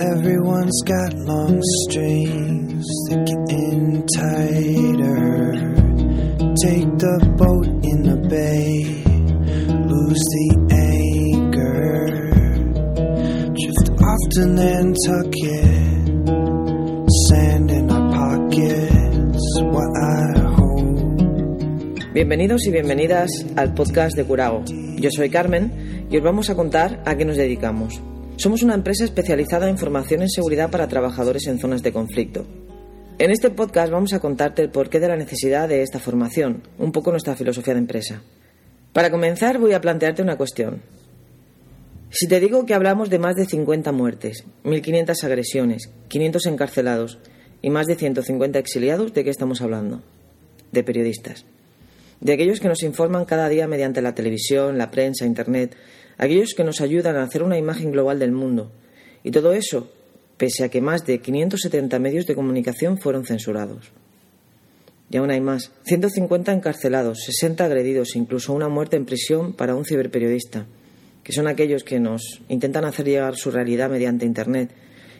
Everyone's got long strings that getting tighter. Take the boat in the bay, lose the anchor. Drift off tuck it. Sand in our pockets, what I hold. Bienvenidos y bienvenidas al podcast de Curago. Yo soy Carmen y os vamos a contar a qué nos dedicamos. Somos una empresa especializada en formación en seguridad para trabajadores en zonas de conflicto. En este podcast vamos a contarte el porqué de la necesidad de esta formación, un poco nuestra filosofía de empresa. Para comenzar voy a plantearte una cuestión. Si te digo que hablamos de más de 50 muertes, 1.500 agresiones, 500 encarcelados y más de 150 exiliados, ¿de qué estamos hablando? De periodistas. De aquellos que nos informan cada día mediante la televisión, la prensa, Internet, aquellos que nos ayudan a hacer una imagen global del mundo. Y todo eso, pese a que más de 570 medios de comunicación fueron censurados. Y aún hay más. 150 encarcelados, 60 agredidos, incluso una muerte en prisión para un ciberperiodista, que son aquellos que nos intentan hacer llegar su realidad mediante Internet.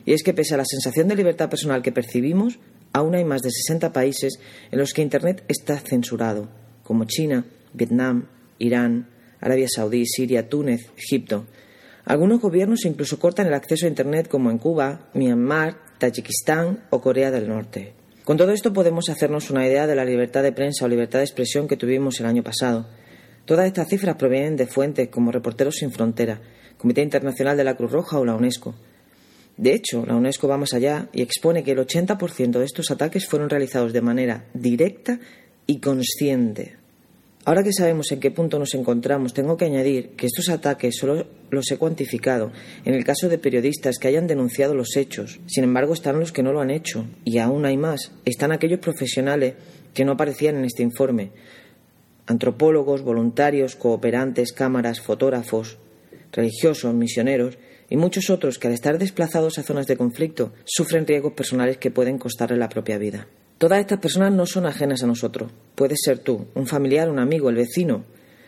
Y es que pese a la sensación de libertad personal que percibimos, aún hay más de 60 países en los que Internet está censurado, como China, Vietnam, Irán, Arabia Saudí, Siria, Túnez, Egipto. Algunos gobiernos incluso cortan el acceso a Internet como en Cuba, Myanmar, Tayikistán o Corea del Norte. Con todo esto podemos hacernos una idea de la libertad de prensa o libertad de expresión que tuvimos el año pasado. Todas estas cifras provienen de fuentes como Reporteros Sin Frontera, Comité Internacional de la Cruz Roja o la UNESCO. De hecho, la UNESCO va más allá y expone que el 80% de estos ataques fueron realizados de manera directa y consciente. Ahora que sabemos en qué punto nos encontramos, tengo que añadir que estos ataques solo los he cuantificado en el caso de periodistas que hayan denunciado los hechos. Sin embargo, están los que no lo han hecho. Y aún hay más. Están aquellos profesionales que no aparecían en este informe. Antropólogos, voluntarios, cooperantes, cámaras, fotógrafos, religiosos, misioneros y muchos otros que al estar desplazados a zonas de conflicto sufren riesgos personales que pueden costarle la propia vida. Todas estas personas no son ajenas a nosotros. Puedes ser tú, un familiar, un amigo, el vecino.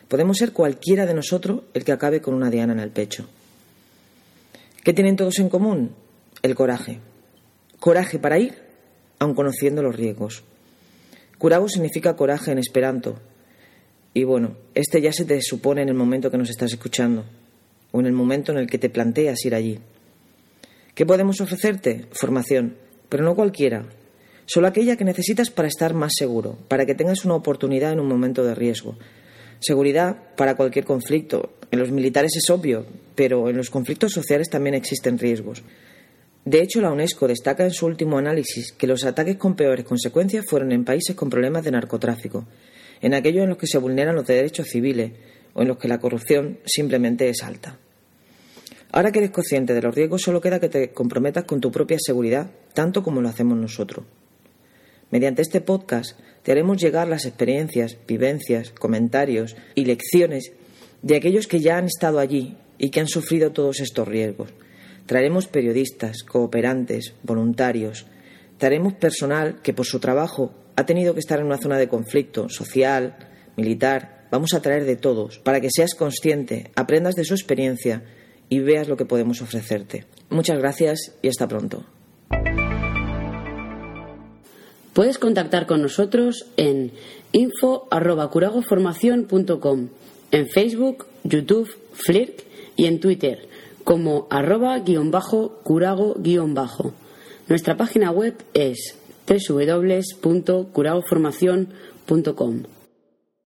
Podemos ser cualquiera de nosotros el que acabe con una diana en el pecho. ¿Qué tienen todos en común? El coraje. Coraje para ir, aun conociendo los riesgos. Curago significa coraje en esperanto. Y bueno, este ya se te supone en el momento que nos estás escuchando, o en el momento en el que te planteas ir allí. ¿Qué podemos ofrecerte? Formación, pero no cualquiera, solo aquella que necesitas para estar más seguro, para que tengas una oportunidad en un momento de riesgo. Seguridad para cualquier conflicto. En los militares es obvio, pero en los conflictos sociales también existen riesgos. De hecho, la UNESCO destaca en su último análisis que los ataques con peores consecuencias fueron en países con problemas de narcotráfico, en aquellos en los que se vulneran los derechos civiles o en los que la corrupción simplemente es alta. Ahora que eres consciente de los riesgos, solo queda que te comprometas con tu propia seguridad, tanto como lo hacemos nosotros. Mediante este podcast te haremos llegar las experiencias, vivencias, comentarios y lecciones de aquellos que ya han estado allí y que han sufrido todos estos riesgos. Traeremos periodistas, cooperantes, voluntarios. Traeremos personal que por su trabajo ha tenido que estar en una zona de conflicto social, militar. Vamos a traer de todos para que seas consciente, aprendas de su experiencia y veas lo que podemos ofrecerte. Muchas gracias y hasta pronto. Puedes contactar con nosotros en info.curagoformación.com, en Facebook, YouTube, Flirk y en Twitter como arroba guion bajo curago guion bajo. Nuestra página web es www.curagoformación.com.